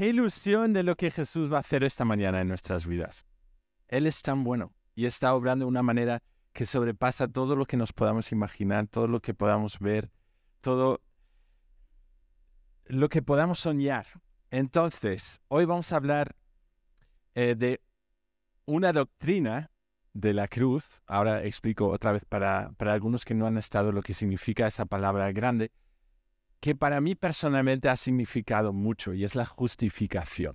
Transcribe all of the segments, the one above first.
Qué ilusión de lo que Jesús va a hacer esta mañana en nuestras vidas. Él es tan bueno y está obrando de una manera que sobrepasa todo lo que nos podamos imaginar, todo lo que podamos ver, todo lo que podamos soñar. Entonces, hoy vamos a hablar eh, de una doctrina de la cruz. Ahora explico otra vez para, para algunos que no han estado lo que significa esa palabra grande, que para mí personalmente ha significado mucho y es la justificación.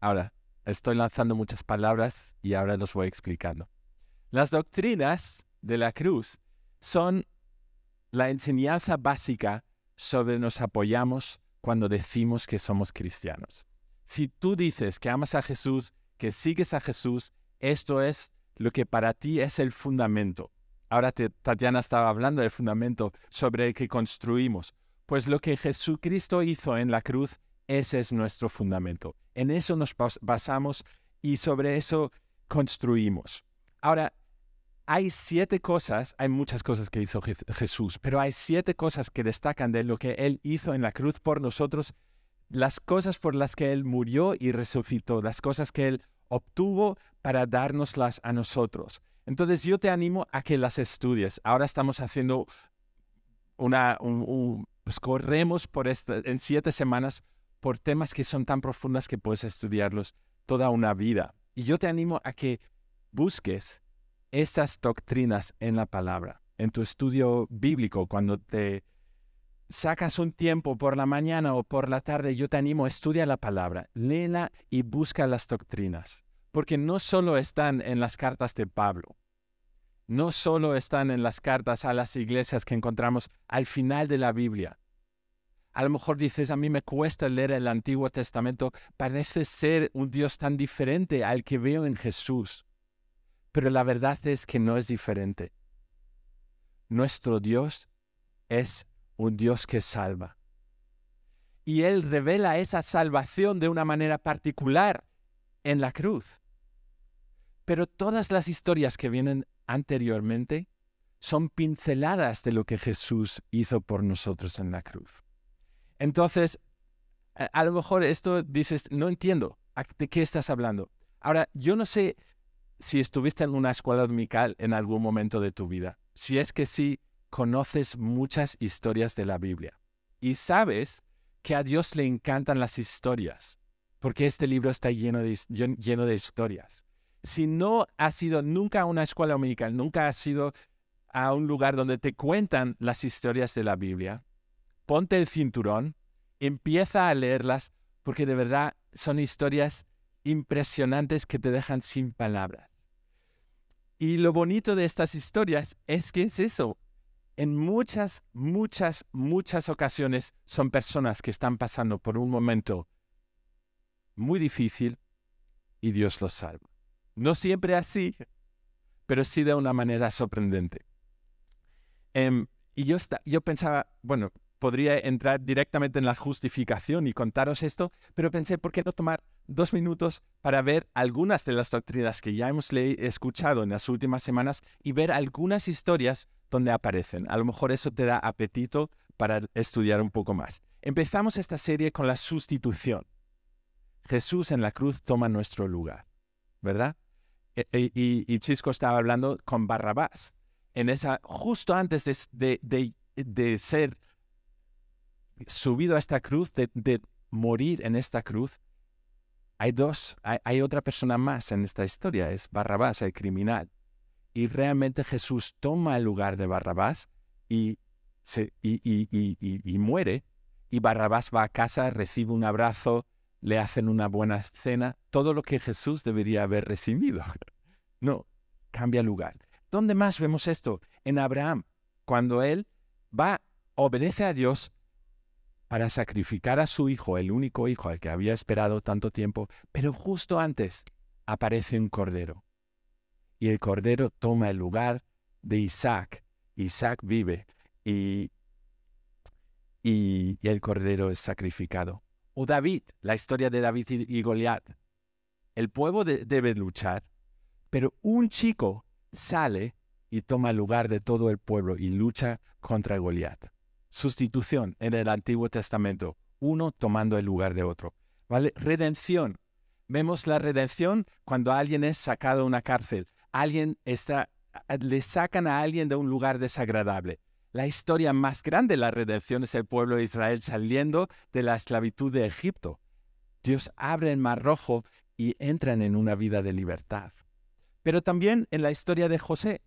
Ahora, estoy lanzando muchas palabras y ahora los voy explicando. Las doctrinas de la cruz son la enseñanza básica sobre nos apoyamos cuando decimos que somos cristianos. Si tú dices que amas a Jesús, que sigues a Jesús, esto es lo que para ti es el fundamento. Ahora Tatiana estaba hablando del fundamento sobre el que construimos. Pues lo que Jesucristo hizo en la cruz, ese es nuestro fundamento. En eso nos basamos y sobre eso construimos. Ahora, hay siete cosas, hay muchas cosas que hizo Jesús, pero hay siete cosas que destacan de lo que Él hizo en la cruz por nosotros, las cosas por las que Él murió y resucitó, las cosas que Él obtuvo para dárnoslas a nosotros. Entonces yo te animo a que las estudies. Ahora estamos haciendo una, un, pues corremos por esta, en siete semanas por temas que son tan profundas que puedes estudiarlos toda una vida. Y yo te animo a que busques estas doctrinas en la palabra, en tu estudio bíblico, cuando te sacas un tiempo por la mañana o por la tarde, yo te animo a estudiar la palabra, léela y busca las doctrinas, porque no solo están en las cartas de Pablo, no solo están en las cartas a las iglesias que encontramos al final de la Biblia. A lo mejor dices, a mí me cuesta leer el Antiguo Testamento, parece ser un Dios tan diferente al que veo en Jesús. Pero la verdad es que no es diferente. Nuestro Dios es un Dios que salva. Y Él revela esa salvación de una manera particular en la cruz. Pero todas las historias que vienen anteriormente son pinceladas de lo que Jesús hizo por nosotros en la cruz. Entonces, a, lo mejor esto dices, no entiendo, ¿de qué estás hablando? Ahora, yo no sé si estuviste en una escuela dominical en algún momento de tu vida. Si es que sí, conoces muchas historias de la Biblia y sabes que a Dios le encantan las historias, porque este libro está lleno lleno de historias si no has ido nunca a una escuela dominical, nunca has ido a un lugar donde te cuentan las historias de la Biblia, ponte el cinturón, empieza a leerlas, porque de verdad son historias impresionantes que te dejan sin palabras. Y lo bonito de estas historias es que es eso. En muchas, muchas, muchas ocasiones son personas que están pasando por un momento muy difícil y Dios los salva. No siempre así, pero sí de una manera sorprendente. Em, y yo, yo pensaba, bueno, podría entrar directamente en la justificación y contaros esto, pero pensé, ¿por qué no tomar dos minutos para ver algunas de las doctrinas que ya hemos escuchado en las últimas semanas y ver algunas historias donde aparecen? A lo mejor eso te da apetito para estudiar un poco más. Empezamos esta serie con la sustitución. Jesús en la cruz toma nuestro lugar, ¿verdad? E, e, y, Chisco estaba hablando con Barrabás. En esa, justo antes de, de, ser subido a esta cruz, de, morir en esta cruz, hay dos, hay, otra persona más en esta historia, es Barrabás, el criminal. Y realmente Jesús toma el lugar de Barrabás y, se, y, y, muere. Y Barrabás va a casa, recibe un abrazo, le hacen una buena cena, todo lo que Jesús debería haber recibido. No, cambia lugar. ¿Dónde más vemos esto? En Abraham, cuando él va, obedece a Dios para sacrificar a su hijo, el único hijo al que había esperado tanto tiempo, pero justo antes aparece un cordero. Y el cordero toma el lugar de Isaac. Isaac vive y, y, el cordero es sacrificado. O David, la historia de David y, Goliat. El pueblo debe luchar, pero un chico sale y toma el lugar de todo el pueblo y lucha contra Goliat. Sustitución en el Antiguo Testamento, uno tomando el lugar de otro. Redención. Vemos la redención cuando alguien es sacado de una cárcel. Alguien está, le sacan a alguien de un lugar desagradable. La historia más grande de la redención es el pueblo de Israel saliendo de la esclavitud de Egipto. Dios abre el mar rojo y entran en una vida de libertad. Pero también en la historia de José.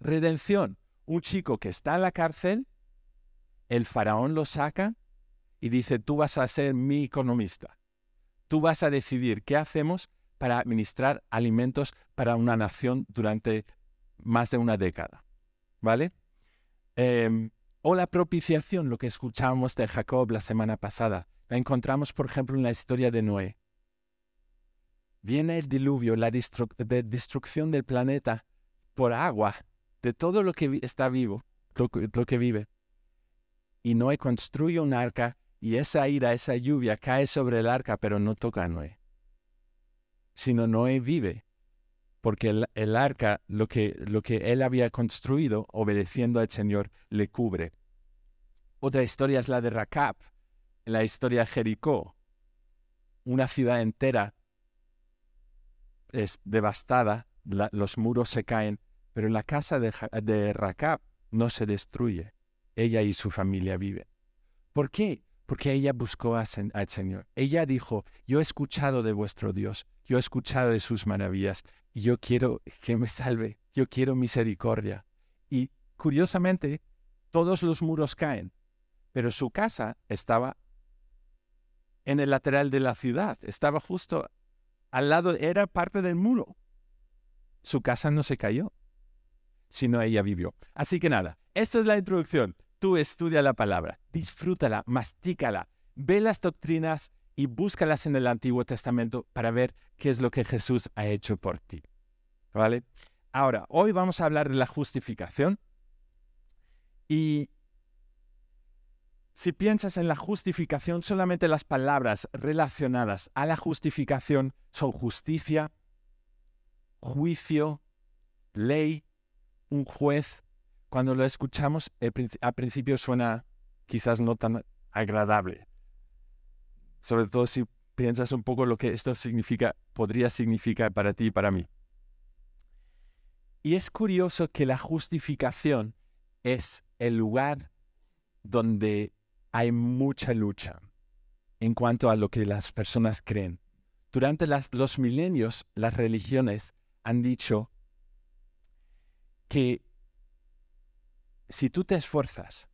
Redención. Un chico que está en la cárcel, el faraón lo saca y dice, tú vas a ser mi economista. Tú vas a decidir qué hacemos para administrar alimentos para una nación durante más de una década. ¿Vale? Em, o la propiciación, lo que escuchábamos de Jacob la semana pasada. La encontramos, por ejemplo, en la historia de Noé. Viene el diluvio, la destrucción del planeta por agua, de todo lo que está vivo, lo, lo que vive. Y Noé construye un arca y esa ira, esa lluvia cae sobre el arca, pero no toca a Noé. Sino Noé vive porque el, arca, lo que, él había construido, obedeciendo al Señor, le cubre. Otra historia es la de Rakab, la historia de Jericó. Una ciudad entera es devastada, los muros se caen, pero la casa de, de no se destruye. Ella y su familia viven. ¿Por qué? Porque ella buscó al Señor. Ella dijo, yo he escuchado de vuestro Dios, yo he escuchado de sus maravillas, y yo quiero que me salve, yo quiero misericordia. Y curiosamente, todos los muros caen, pero su casa estaba en el lateral de la ciudad, estaba justo al lado, era parte del muro. Su casa no se cayó, sino ella vivió. Así que nada, esto es la introducción. Tú estudia la palabra, disfrútala, mastícala, ve las doctrinas y búscalas en el Antiguo Testamento para ver qué es lo que Jesús ha hecho por ti. ¿Vale? Ahora, hoy vamos a hablar de la justificación. Y si piensas en la justificación, solamente las palabras relacionadas a la justificación son justicia, juicio, ley, un juez. Cuando lo escuchamos, al principio suena quizás no tan agradable sobre todo si piensas un poco lo que esto significa, podría significar para ti y para mí. Y es curioso que la justificación es el lugar donde hay mucha lucha en cuanto a lo que las personas creen. Durante los milenios, las religiones han dicho que si tú te esfuerzas,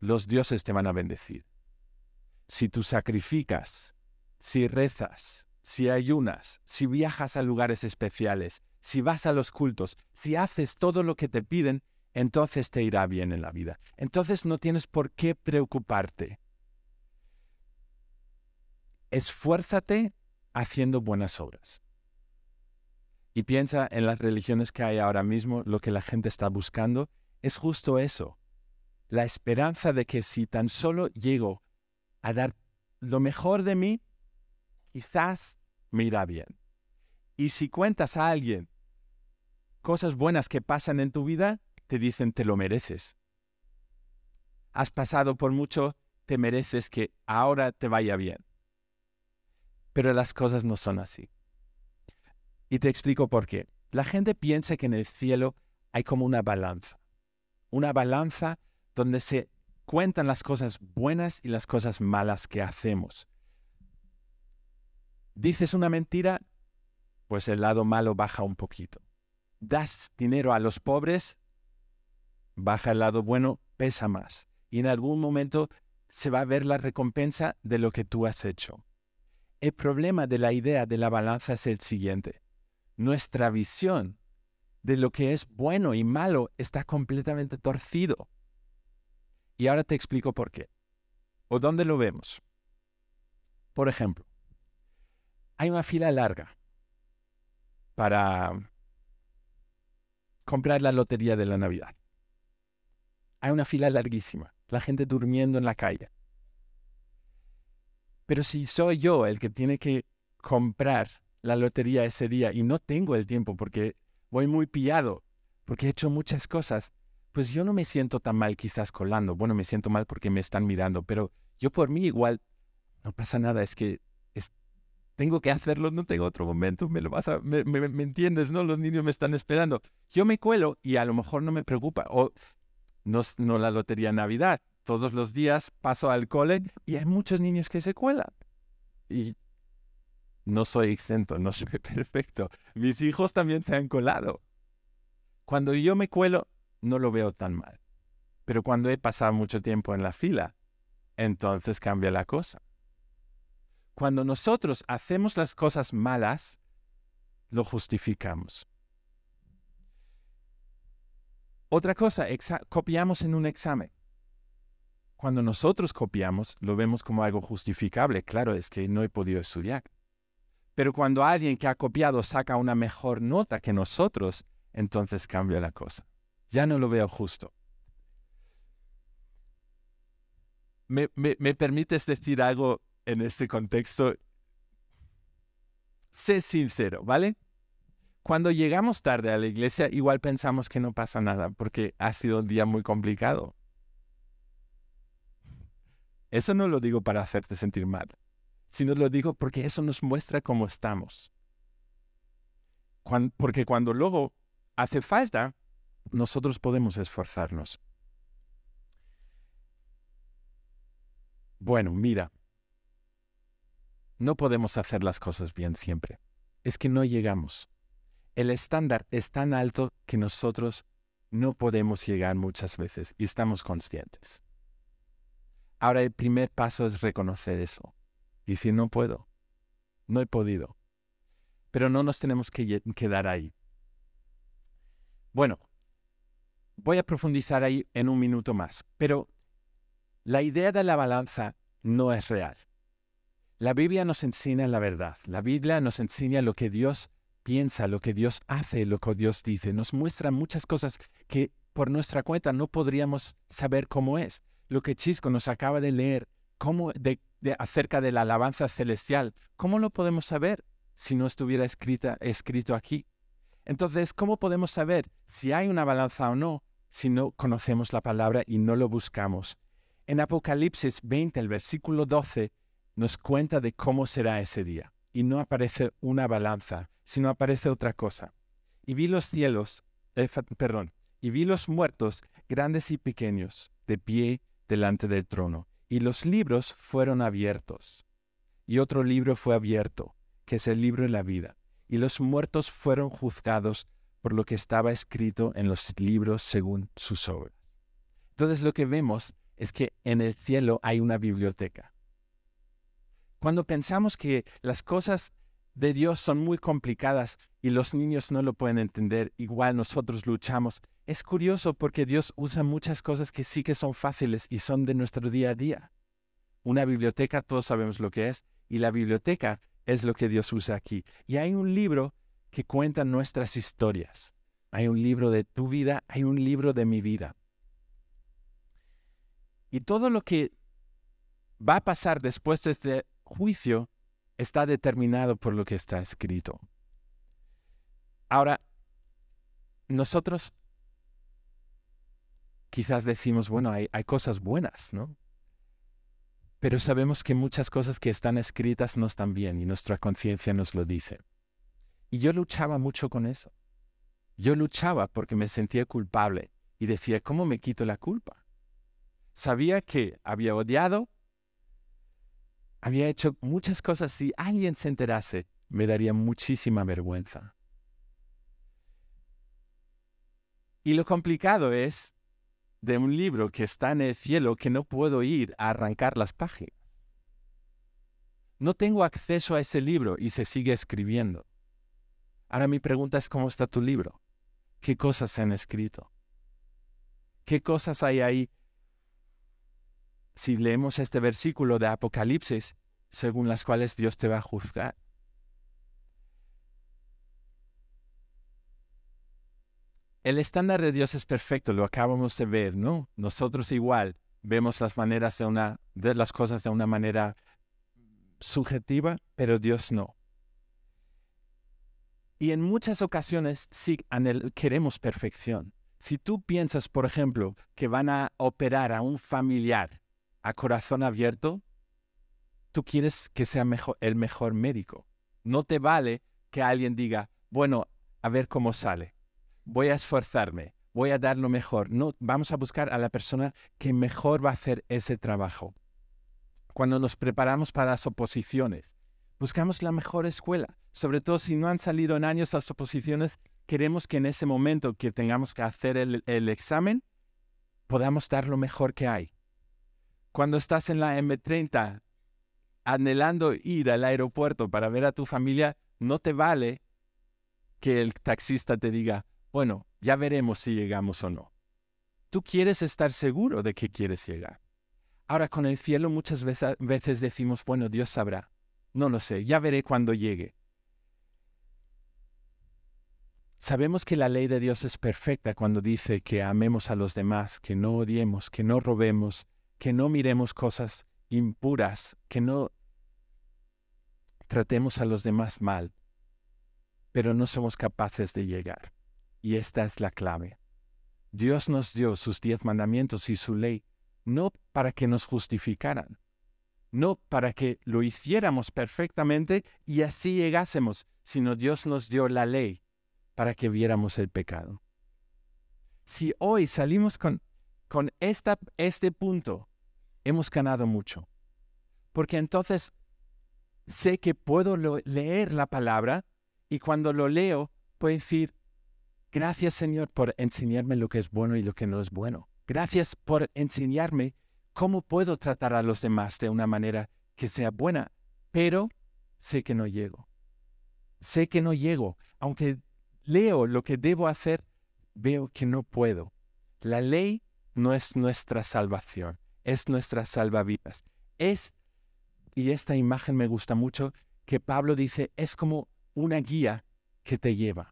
los dioses te van a bendecir si tú sacrificas, si rezas, si ayunas, si viajas a lugares especiales, si vas a los cultos, si haces todo lo que te piden, entonces te irá bien en la vida. Entonces no tienes por qué preocuparte. Esfuérzate haciendo buenas obras. Y piensa en las religiones que hay ahora mismo, lo que la gente está buscando es justo eso. La esperanza de que si tan solo llego a dar lo mejor de mí, quizás me irá bien. Y si cuentas a alguien cosas buenas que pasan en tu vida, te dicen te lo mereces. Has pasado por mucho, te mereces que ahora te vaya bien. Pero las cosas no son así. Y te explico por qué. La gente piensa que en el cielo hay como una balanza. Una balanza donde se cuentan las cosas buenas y las cosas malas que hacemos. Dices una mentira, pues el lado malo baja un poquito. Das dinero a los pobres, baja el lado bueno, pesa más. Y en algún momento se va a ver la recompensa de lo que tú has hecho. El problema de la idea de la balanza es el siguiente. Nuestra visión de lo que es bueno y malo está completamente torcido. Y ahora te explico por qué. ¿O dónde lo vemos? Por ejemplo, hay una fila larga para comprar la lotería de la Navidad. Hay una fila larguísima, la gente durmiendo en la calle. Pero si soy yo el que tiene que comprar la lotería ese día y no tengo el tiempo porque voy muy pillado, porque he hecho muchas cosas, pues yo no me siento tan mal quizás colando. Bueno, me siento mal porque me están mirando, pero yo por mí igual no pasa nada, es que tengo que hacerlo, no tengo otro momento, me lo vas a, me, entiendes, ¿no? Los niños me están esperando. Yo me cuelo y a lo mejor no me preocupa. O no, no la lotería Navidad. Todos los días paso al cole y hay muchos niños que se cuelan. Y no soy exento, no soy perfecto. Mis hijos también se han colado. Cuando yo me cuelo, no lo veo tan mal. Pero cuando he pasado mucho tiempo en la fila, entonces cambia la cosa. Cuando nosotros hacemos las cosas malas, lo justificamos. Otra cosa, copiamos en un examen. Cuando nosotros copiamos, lo vemos como algo justificable. Claro, es que no he podido estudiar. Pero cuando alguien que ha copiado saca una mejor nota que nosotros, entonces cambia la cosa. Ya no lo veo justo. ¿Me, me permites decir algo en este contexto, sé sincero, ¿vale? Cuando llegamos tarde a la iglesia, igual pensamos que no pasa nada porque ha sido un día muy complicado. Eso no lo digo para hacerte sentir mal, sino lo digo porque eso nos muestra cómo estamos. porque cuando luego hace falta, nosotros podemos esforzarnos. Bueno, mira, no podemos hacer las cosas bien siempre. Es que no llegamos. El estándar es tan alto que nosotros no podemos llegar muchas veces y estamos conscientes. Ahora el primer paso es reconocer eso y decir no puedo, no he podido. Pero no nos tenemos que quedar ahí. Bueno, voy a profundizar ahí en un minuto más, pero la idea de la balanza no es real. La Biblia nos enseña la verdad. La Biblia nos enseña lo que Dios piensa, lo que Dios hace, lo que Dios dice. Nos muestra muchas cosas que por nuestra cuenta no podríamos saber cómo es. Lo que Chisco nos acaba de leer cómo de, acerca de la alabanza celestial, ¿cómo lo podemos saber si no estuviera escrito aquí? Entonces, ¿cómo podemos saber si hay una balanza o no si no conocemos la palabra y no lo buscamos? En Apocalipsis 20, el versículo 12, nos cuenta de cómo será ese día. Y no aparece una balanza, sino aparece otra cosa. Y vi los cielos, eh, perdón, y vi los muertos, grandes y pequeños, de pie delante del trono. Y los libros fueron abiertos. Y otro libro fue abierto, que es el libro de la vida. Y los muertos fueron juzgados por lo que estaba escrito en los libros según sus obras. Entonces lo que vemos es que en el cielo hay una biblioteca cuando pensamos que las cosas de Dios son muy complicadas y los niños no lo pueden entender, igual nosotros luchamos. Es curioso porque Dios usa muchas cosas que sí que son fáciles y son de nuestro día a día. Una biblioteca, todos sabemos lo que es, y la biblioteca es lo que Dios usa aquí. Y hay un libro que cuenta nuestras historias. Hay un libro de tu vida, hay un libro de mi vida. Y todo lo que va a pasar después de este juicio está determinado por lo que está escrito. Ahora, nosotros quizás decimos, bueno, hay, hay, cosas buenas, ¿no? Pero sabemos que muchas cosas que están escritas no están bien y nuestra conciencia nos lo dice. Y yo luchaba mucho con eso. Yo luchaba porque me sentía culpable y decía, ¿cómo me quito la culpa? Sabía que había odiado, había hecho muchas cosas. Si alguien se enterase, me daría muchísima vergüenza. Y lo complicado es de un libro que está en el cielo que no puedo ir a arrancar las páginas. No tengo acceso a ese libro y se sigue escribiendo. Ahora mi pregunta es, ¿cómo está tu libro? ¿Qué cosas se han escrito? ¿Qué cosas hay ahí si leemos este versículo de Apocalipsis, según las cuales Dios te va a juzgar. El estándar de Dios es perfecto, lo acabamos de ver, ¿no? Nosotros igual vemos las maneras de una de las cosas de una manera subjetiva, pero Dios no. Y en muchas ocasiones sí queremos perfección. Si tú piensas, por ejemplo, que van a operar a un familiar a corazón abierto, tú quieres que sea el mejor médico. No te vale que alguien diga, bueno, a ver cómo sale. Voy a esforzarme, voy a dar lo mejor. No, vamos a buscar a la persona que mejor va a hacer ese trabajo. Cuando nos preparamos para las oposiciones, buscamos la mejor escuela. Sobre todo si no han salido en años las oposiciones, queremos que en ese momento que tengamos que hacer el, examen, podamos dar lo mejor que hay. Cuando estás en la M30 anhelando ir al aeropuerto para ver a tu familia, no te vale que el taxista te diga, bueno, ya veremos si llegamos o no. Tú quieres estar seguro de que quieres llegar. Ahora con el cielo muchas veces decimos, bueno, Dios sabrá. No lo sé, ya veré cuando llegue. Sabemos que la ley de Dios es perfecta cuando dice que amemos a los demás, que no odiemos, que no robemos, que no miremos cosas impuras, que no tratemos a los demás mal, pero no somos capaces de llegar. Y esta es la clave. Dios nos dio sus diez mandamientos y su ley, no para que nos justificaran, no para que lo hiciéramos perfectamente y así llegásemos, sino Dios nos dio la ley para que viéramos el pecado. Si hoy salimos con, con esta, este punto, hemos ganado mucho. Porque entonces sé que puedo leer la palabra y cuando lo leo puedo decir, gracias Señor por enseñarme lo que es bueno y lo que no es bueno. Gracias por enseñarme cómo puedo tratar a los demás de una manera que sea buena, pero sé que no llego. Sé que no llego. Aunque leo lo que debo hacer, veo que no puedo. La ley no es nuestra salvación, es nuestra salvavidas. Es y esta imagen me gusta mucho, que Pablo dice, es como una guía que te lleva.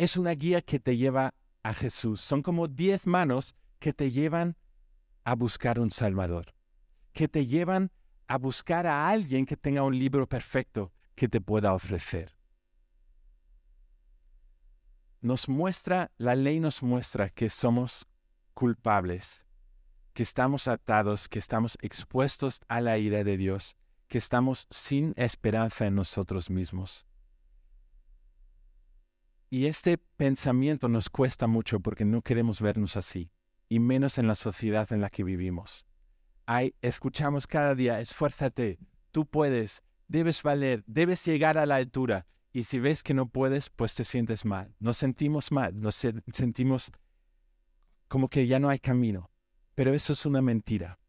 Es una guía que te lleva a Jesús. Son como diez manos que te llevan a buscar un Salvador, que te llevan a buscar a alguien que tenga un libro perfecto que te pueda ofrecer. Nos muestra, la ley nos muestra que somos culpables, que estamos atados, que estamos expuestos a la ira de Dios que estamos sin esperanza en nosotros mismos. Y este pensamiento nos cuesta mucho porque no queremos vernos así, y menos en la sociedad en la que vivimos. Hay, escuchamos cada día, esfuérzate, tú puedes, debes valer, debes llegar a la altura, y si ves que no puedes, pues te sientes mal. Nos sentimos mal, nos sentimos como que ya no hay camino. Pero eso es una mentira,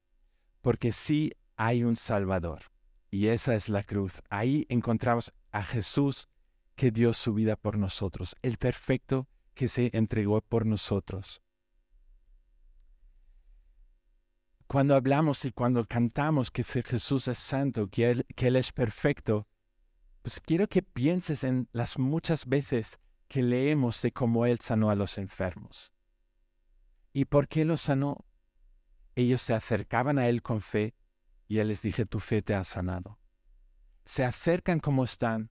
porque sí hay un Salvador. Y esa es la cruz. Ahí encontramos a Jesús que dio su vida por nosotros, el perfecto que se entregó por nosotros. Cuando hablamos y cuando cantamos que Jesús es santo, que él, es perfecto, pues quiero que pienses en las muchas veces que leemos de cómo Él sanó a los enfermos. ¿Y por qué los sanó? Ellos se acercaban a Él con fe y Él les dije, tu fe te ha sanado. Se acercan como están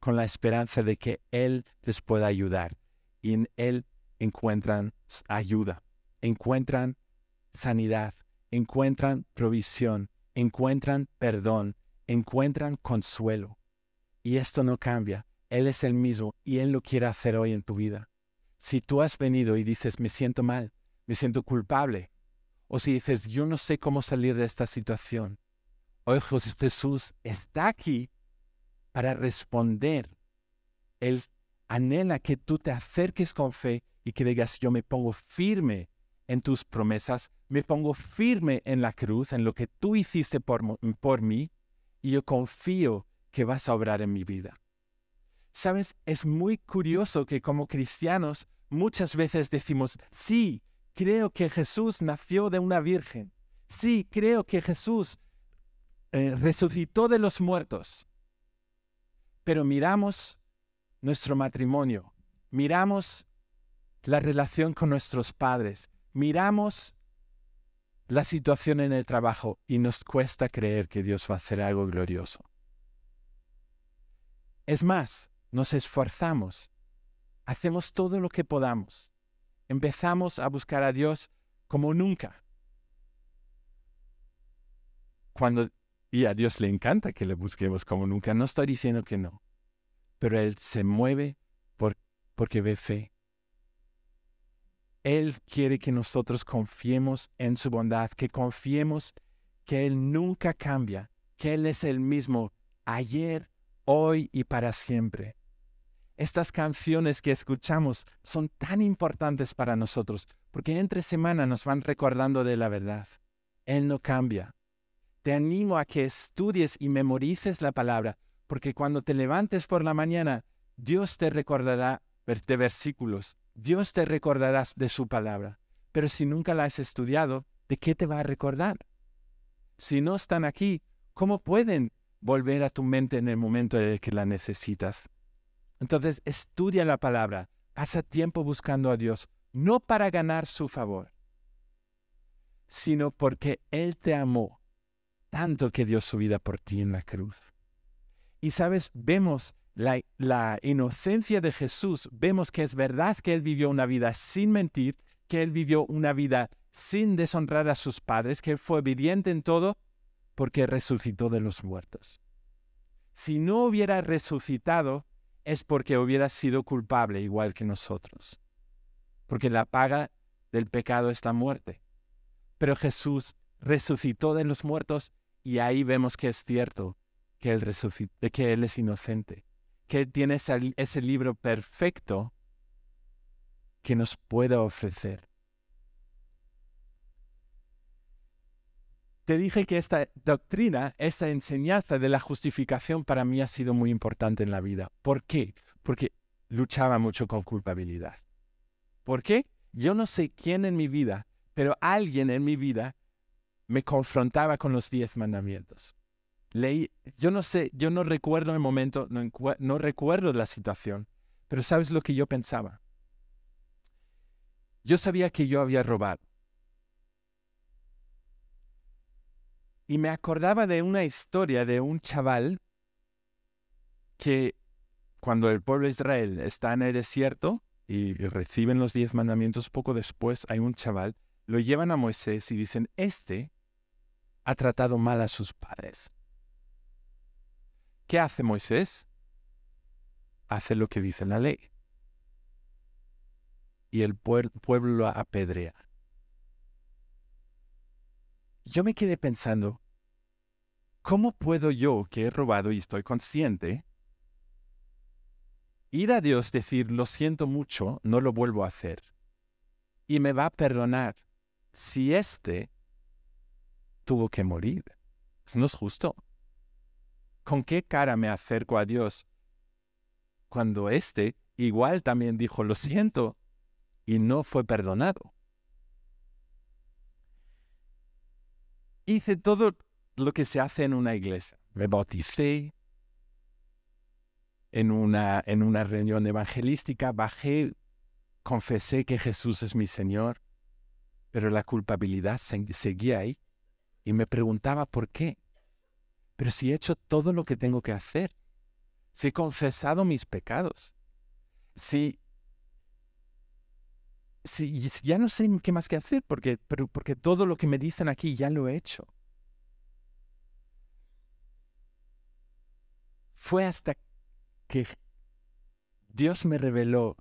con la esperanza de que Él les pueda ayudar y en Él encuentran ayuda, encuentran sanidad, encuentran provisión, encuentran perdón, encuentran consuelo. Y esto no cambia. Él es el mismo y Él lo quiere hacer hoy en tu vida. Si tú has venido y dices, me siento mal, me siento culpable, o si dices, yo no sé cómo salir de esta situación. Hoy Jesús está aquí para responder. Él anhela que tú te acerques con fe y que digas, yo me pongo firme en tus promesas, me pongo firme en la cruz, en lo que tú hiciste por, mí, y yo confío que vas a obrar en mi vida. Sabes, es muy curioso que como cristianos muchas veces decimos, sí, creo que Jesús nació de una virgen. Sí, creo que Jesús eh, resucitó de los muertos. Pero miramos nuestro matrimonio, miramos la relación con nuestros padres, miramos la situación en el trabajo y nos cuesta creer que Dios va a hacer algo glorioso. Es más, nos esforzamos, hacemos todo lo que podamos, empezamos a buscar a Dios como nunca. Cuando Y a Dios le encanta que le busquemos como nunca. No estoy diciendo que no. Pero Él se mueve por, porque ve fe. Él quiere que nosotros confiemos en su bondad, que confiemos que Él nunca cambia, que Él es el mismo ayer, hoy y para siempre. Estas canciones que escuchamos son tan importantes para nosotros porque entre semana nos van recordando de la verdad. Él no cambia. Te animo a que estudies y memorices la palabra, porque cuando te levantes por la mañana, Dios te recordará de versículos, Dios te recordará de su palabra. Pero si nunca la has estudiado, ¿de qué te va a recordar? Si no están aquí, ¿cómo pueden volver a tu mente en el momento en el que la necesitas? Entonces, estudia la palabra, pasa tiempo buscando a Dios, no para ganar su favor, sino porque Él te amó tanto que dio su vida por ti en la cruz. Y sabes, vemos la, inocencia de Jesús, vemos que es verdad que Él vivió una vida sin mentir, que Él vivió una vida sin deshonrar a sus padres, que Él fue obediente en todo, porque resucitó de los muertos. Si no hubiera resucitado, es porque hubiera sido culpable igual que nosotros porque la paga del pecado es la muerte. Pero Jesús resucitó de los muertos y ahí vemos que es cierto que Él, que él es inocente, que Él tiene ese, ese libro perfecto que nos puede ofrecer. Te dije que esta doctrina, esta enseñanza de la justificación para mí ha sido muy importante en la vida. ¿Por qué? Porque luchaba mucho con culpabilidad. ¿Por qué? Yo no sé quién en mi vida, pero alguien en mi vida me confrontaba con los diez mandamientos. Leí, yo no sé, yo no recuerdo el momento, no, recuerdo la situación, pero ¿sabes lo que yo pensaba? Yo sabía que yo había robado. Y me acordaba de una historia de un chaval que cuando el pueblo de Israel está en el desierto, y reciben los diez mandamientos, poco después hay un chaval, lo llevan a Moisés y dicen, este ha tratado mal a sus padres. ¿Qué hace Moisés? Hace lo que dice la ley. Y el pueblo lo apedrea. Yo me quedé pensando, ¿cómo puedo yo, que he robado y estoy consciente, ir a Dios, decir, lo siento mucho, no lo vuelvo a hacer. Y me va a perdonar si éste tuvo que morir. No es justo. ¿Con qué cara me acerco a Dios cuando éste igual también dijo, lo siento, y no fue perdonado? Hice todo lo que se hace en una iglesia. Me bauticé, en una, en una reunión evangelística, bajé, confesé que Jesús es mi Señor, pero la culpabilidad seguía ahí y me preguntaba por qué. Pero si he hecho todo lo que tengo que hacer, si he confesado mis pecados, si, si ya no sé qué más que hacer, porque, pero, porque todo lo que me dicen aquí ya lo he hecho. Fue hasta que Dios me reveló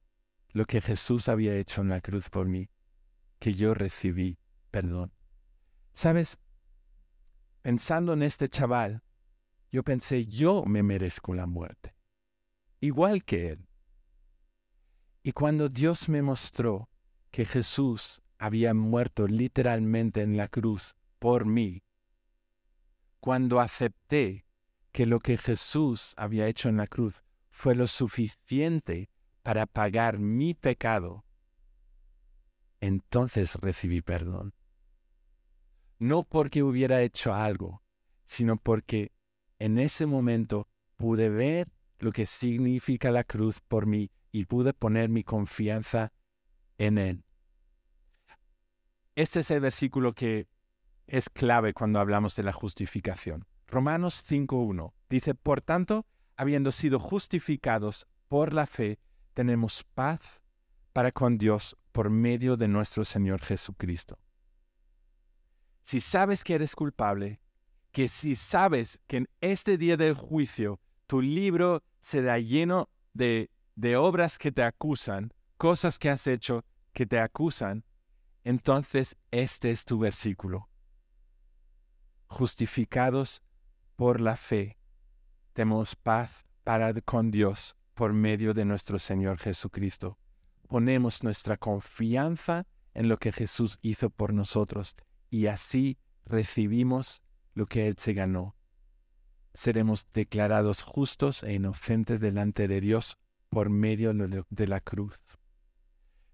lo que Jesús había hecho en la cruz por mí, que yo recibí perdón. ¿Sabes? Pensando en este chaval, yo pensé, yo me merezco la muerte, igual que él. Y cuando Dios me mostró que Jesús había muerto literalmente en la cruz por mí, cuando acepté que lo que Jesús había hecho en la cruz fue lo suficiente para pagar mi pecado, entonces recibí perdón. No porque hubiera hecho algo, sino porque en ese momento pude ver lo que significa la cruz por mí y pude poner mi confianza en Él. Este es el versículo que es clave cuando hablamos de la justificación. Romanos 5.1 dice, por tanto, habiendo sido justificados por la fe, tenemos paz para con Dios por medio de nuestro Señor Jesucristo. Si sabes que eres culpable, que si sabes que en este día del juicio tu libro será lleno de, de obras que te acusan, cosas que has hecho que te acusan, entonces este es tu versículo. Justificados por la fe, tenemos paz para con Dios por medio de nuestro Señor Jesucristo. Ponemos nuestra confianza en lo que Jesús hizo por nosotros y así recibimos lo que Él se ganó. Seremos declarados justos e inocentes delante de Dios por medio de la cruz.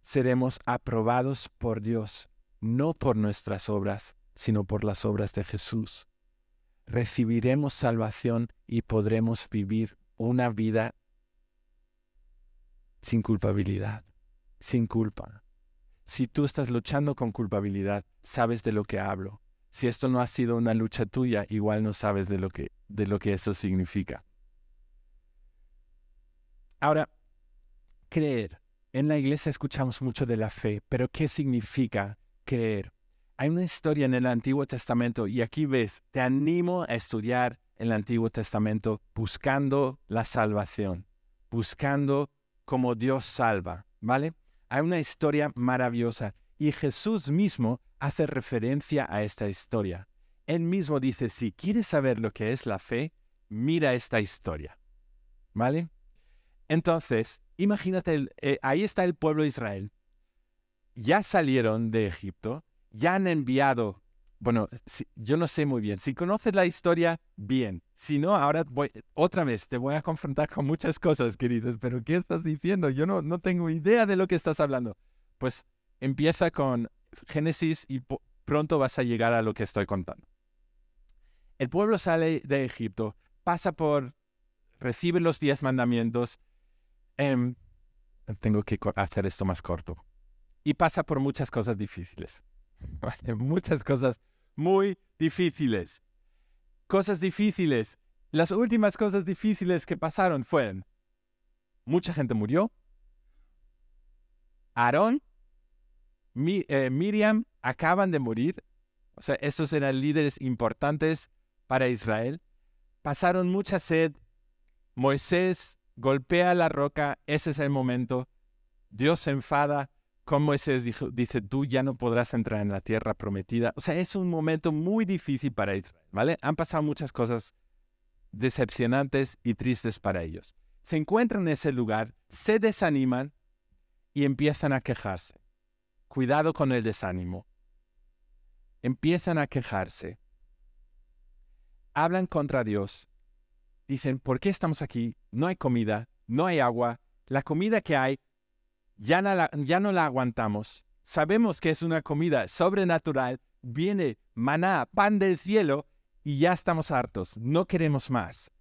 Seremos aprobados por Dios, no por nuestras obras, sino por las obras de Jesús. Recibiremos salvación y podremos vivir una vida sin culpabilidad, sin culpa. Si tú estás luchando con culpabilidad, sabes de lo que hablo. Si esto no ha sido una lucha tuya, igual no sabes de lo que, de lo que eso significa. Ahora, creer. En la iglesia escuchamos mucho de la fe, pero ¿qué significa creer? Hay una historia en el Antiguo Testamento y aquí ves, te animo a estudiar el Antiguo Testamento buscando la salvación, buscando como Dios salva, ¿vale? Hay una historia maravillosa y Jesús mismo hace referencia a esta historia. Él mismo dice, si quieres saber lo que es la fe, mira esta historia, ¿vale? Entonces, imagínate, eh, ahí está el pueblo de Israel. Ya salieron de Egipto, ya han enviado bueno, yo no sé muy bien. Si conoces la historia, bien. Si no, ahora voy, otra vez te voy a confrontar con muchas cosas, queridos. Pero ¿qué estás diciendo? Yo no, no tengo idea de lo que estás hablando. Pues empieza con Génesis y pronto vas a llegar a lo que estoy contando. El pueblo sale de Egipto, pasa por, recibe los diez mandamientos. Em, tengo que hacer esto más corto. Y pasa por muchas cosas difíciles. muchas cosas muy difíciles. Cosas difíciles. Las últimas cosas difíciles que pasaron fueron, mucha gente murió. Aarón, eh, Miriam acaban de morir. O sea, estos eran líderes importantes para Israel. Pasaron mucha sed. Moisés golpea la roca. Ese es el momento. Dios se enfada como Moisés dice, tú ya no podrás entrar en la tierra prometida. O sea, es un momento muy difícil para Israel, ¿vale? Han pasado muchas cosas decepcionantes y tristes para ellos. Se encuentran en ese lugar, se desaniman y empiezan a quejarse. Cuidado con el desánimo. Empiezan a quejarse. Hablan contra Dios. Dicen, ¿por qué estamos aquí? No hay comida, no hay agua. La comida que hay ya no, la, ya no la aguantamos. Sabemos que es una comida sobrenatural, viene maná, pan del cielo, y ya estamos hartos, no queremos más.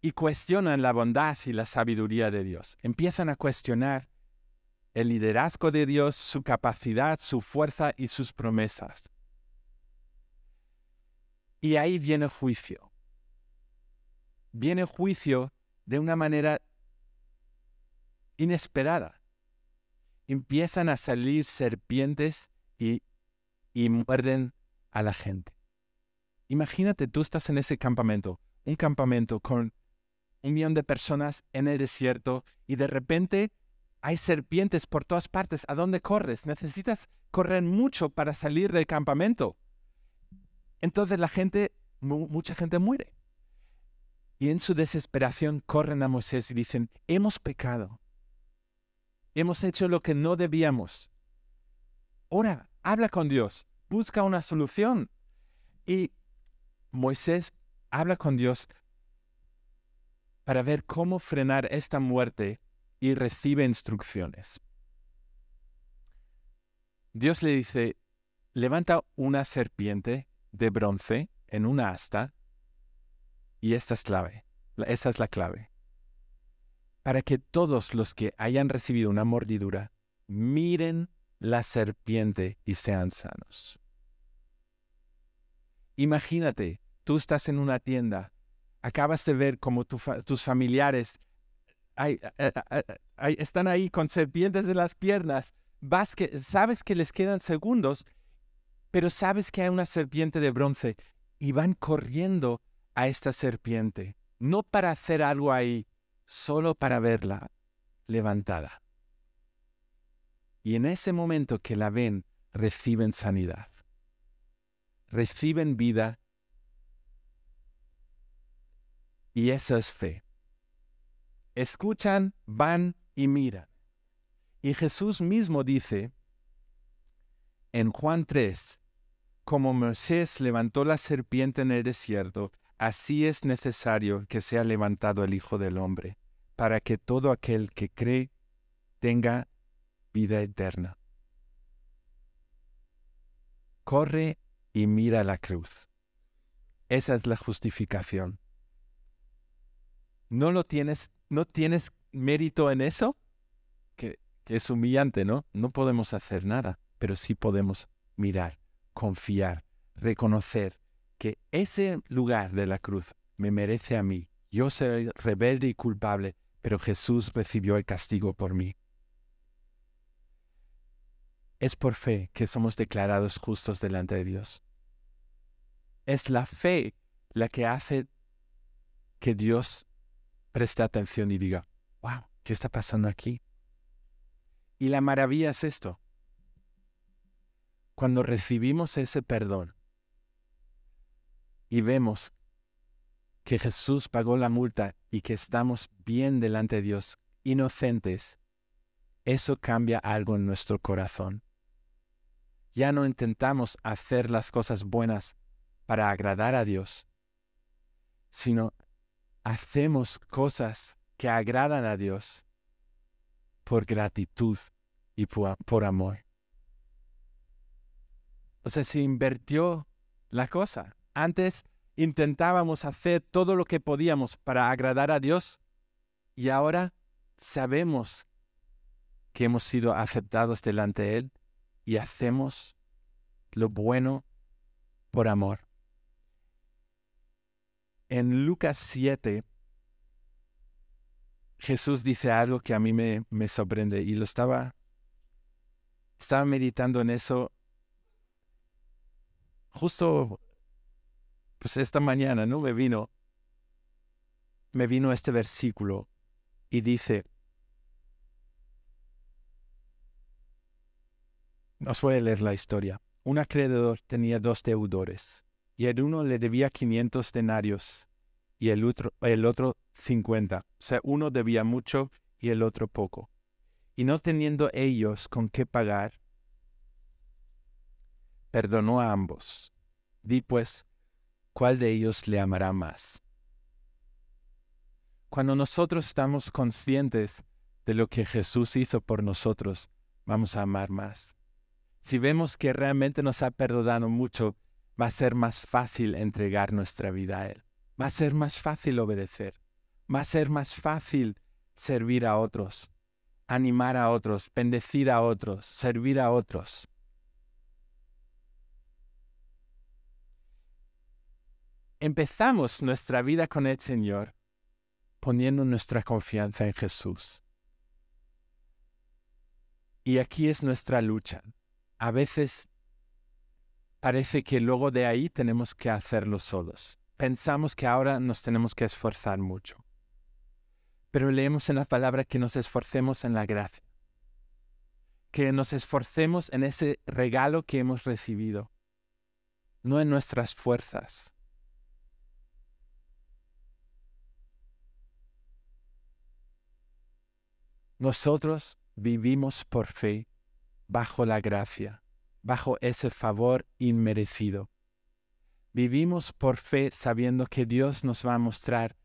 Y cuestionan la bondad y la sabiduría de Dios. Empiezan a cuestionar el liderazgo de Dios, su capacidad, su fuerza y sus promesas. Y ahí viene juicio. Viene juicio de una manera inesperada empiezan a salir serpientes y, y muerden a la gente. Imagínate, tú estás en ese campamento, un campamento con un millón de personas en el desierto y de repente hay serpientes por todas partes. ¿A dónde corres? Necesitas correr mucho para salir del campamento. Entonces la gente, mucha gente muere. Y en su desesperación corren a Moisés y dicen, hemos pecado. Hemos hecho lo que no debíamos. Ora, habla con Dios, busca una solución. Y Moisés habla con Dios para ver cómo frenar esta muerte y recibe instrucciones. Dios le dice, levanta una serpiente de bronce en una asta y esta es clave. Esa es la clave para que todos los que hayan recibido una mordidura miren la serpiente y sean sanos. Imagínate, tú estás en una tienda, acabas de ver como tus familiares están ahí con serpientes en las piernas, sabes que les quedan segundos, pero sabes que hay una serpiente de bronce y van corriendo a esta serpiente, no para hacer algo ahí, solo para verla levantada. Y en ese momento que la ven, reciben sanidad, reciben vida, y eso es fe. Escuchan, van y miran. Y Jesús mismo dice en Juan 3, como Moisés levantó la serpiente en el desierto, así es necesario que sea levantado el Hijo del Hombre, para que todo aquel que cree tenga vida eterna. Corre y mira la cruz. Esa es la justificación. ¿No lo tienes, no tienes mérito en eso? Que, que es humillante, ¿no? No podemos hacer nada, pero sí podemos mirar, confiar, reconocer que ese lugar de la cruz me merece a mí. Yo soy rebelde y culpable, pero Jesús recibió el castigo por mí. Es por fe que somos declarados justos delante de Dios. Es la fe la que hace que Dios preste atención y diga, wow, ¿qué está pasando aquí? Y la maravilla es esto. Cuando recibimos ese perdón y vemos que Jesús pagó la multa y que estamos bien delante de Dios, inocentes, eso cambia algo en nuestro corazón. Ya no intentamos hacer las cosas buenas para agradar a Dios, sino hacemos cosas que agradan a Dios por gratitud y por, amor. O sea, se invirtió la cosa. Antes intentábamos hacer todo lo que podíamos para agradar a Dios y ahora sabemos que hemos sido aceptados delante de Él y hacemos lo bueno por amor. En Lucas 7, Jesús dice algo que a mí me, me sorprende y lo estaba, estaba meditando en eso justo pues esta mañana, ¿no? Me vino, me vino este versículo y dice, os voy a leer la historia. Un acreedor tenía dos deudores y el uno le debía 500 denarios y el otro, el otro 50. O sea, uno debía mucho y el otro poco. Y no teniendo ellos con qué pagar, perdonó a ambos. Di pues, ¿cuál de ellos le amará más? Cuando nosotros estamos conscientes de lo que Jesús hizo por nosotros, vamos a amar más. Si vemos que realmente nos ha perdonado mucho, va a ser más fácil entregar nuestra vida a Él. Va a ser más fácil obedecer. Va a ser más fácil servir a otros, animar a otros, bendecir a otros, servir a otros. Empezamos nuestra vida con el Señor poniendo nuestra confianza en Jesús. Y aquí es nuestra lucha. A veces parece que luego de ahí tenemos que hacerlo solos. Pensamos que ahora nos tenemos que esforzar mucho. Pero leemos en la palabra que nos esforcemos en la gracia. Que nos esforcemos en ese regalo que hemos recibido. No en nuestras fuerzas, Nosotros vivimos por fe bajo la gracia, bajo ese favor inmerecido. Vivimos por fe sabiendo que Dios nos va a mostrar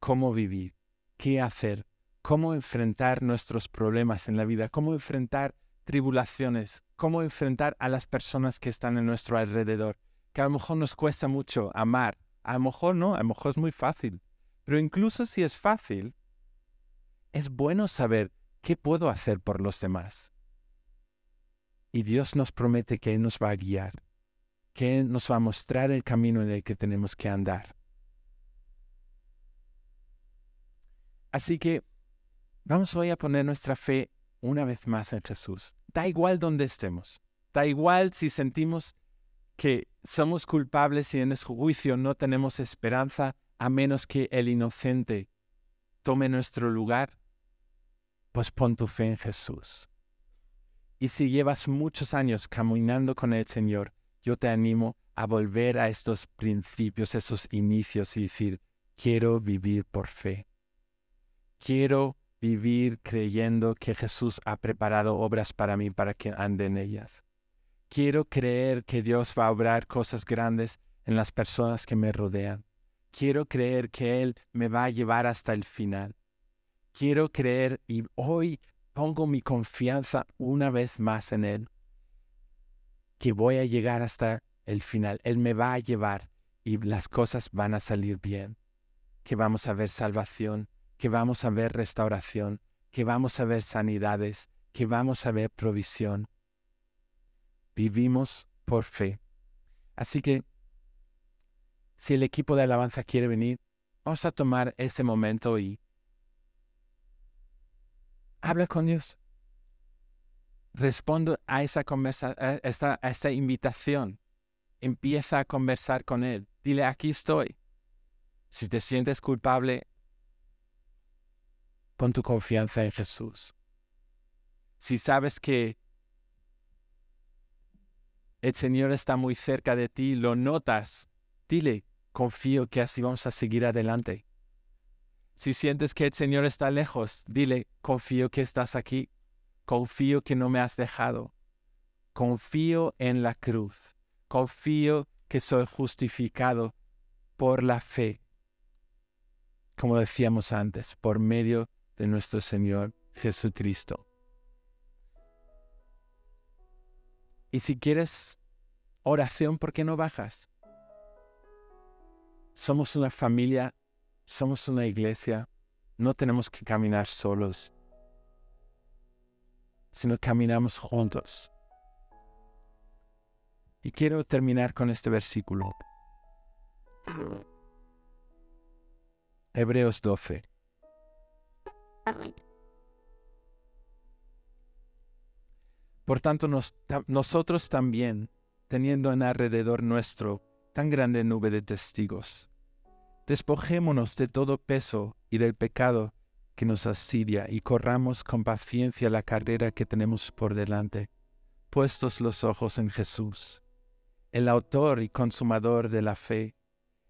cómo vivir, qué hacer, cómo enfrentar nuestros problemas en la vida, cómo enfrentar tribulaciones, cómo enfrentar a las personas que están en nuestro alrededor, que a lo mejor nos cuesta mucho amar, a lo mejor no, a lo mejor es muy fácil, pero incluso si es fácil, es bueno saber ¿qué puedo hacer por los demás? Y Dios nos promete que Él nos va a guiar, que Él nos va a mostrar el camino en el que tenemos que andar. Así que vamos hoy a poner nuestra fe una vez más en Jesús. Da igual donde estemos. Da igual si sentimos que somos culpables y en su juicio no tenemos esperanza a menos que el inocente tome nuestro lugar, pues pon tu fe en Jesús. Y si llevas muchos años caminando con el Señor, yo te animo a volver a estos principios, esos inicios y decir, quiero vivir por fe. Quiero vivir creyendo que Jesús ha preparado obras para mí para que ande en ellas. Quiero creer que Dios va a obrar cosas grandes en las personas que me rodean. Quiero creer que Él me va a llevar hasta el final. Quiero creer y hoy pongo mi confianza una vez más en Él, que voy a llegar hasta el final. Él me va a llevar y las cosas van a salir bien, que vamos a ver salvación, que vamos a ver restauración, que vamos a ver sanidades, que vamos a ver provisión. Vivimos por fe. Así que, si el equipo de alabanza quiere venir, vamos a tomar este momento y habla con Dios. Respondo a esa, conversa, a esta, a invitación. Empieza a conversar con Él. Dile, aquí estoy. Si te sientes culpable, Pon tu confianza en Jesús. Si sabes que el Señor está muy cerca de ti, lo notas, dile, confío que así vamos a seguir adelante. Si sientes que el Señor está lejos, dile, confío que estás aquí, confío que no me has dejado, confío en la cruz, confío que soy justificado por la fe, como decíamos antes, por medio de nuestro Señor Jesucristo. Y si quieres oración, ¿por qué no bajas? Somos una familia, somos una iglesia, no tenemos que caminar solos, sino caminamos juntos. Y quiero terminar con este versículo. Hebreos 12. Por tanto, nosotros también, teniendo en alrededor nuestro tan grande nube de testigos, despojémonos de todo peso y del pecado que nos asidia y corramos con paciencia la carrera que tenemos por delante, puestos los ojos en Jesús, el autor y consumador de la fe,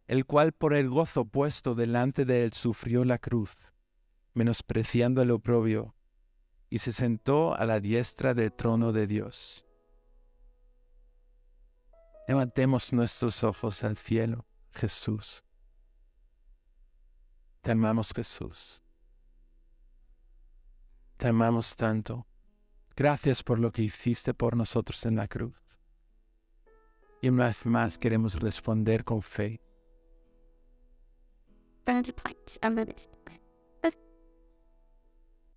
el cual por el gozo puesto delante de él sufrió la cruz menospreciando el oprobio, y se sentó a la diestra del trono de Dios. Levantemos nuestros ojos al cielo, Jesús. Te amamos, Jesús. Te amamos tanto. Gracias por lo que hiciste por nosotros en la cruz. Y una vez más queremos responder con fe.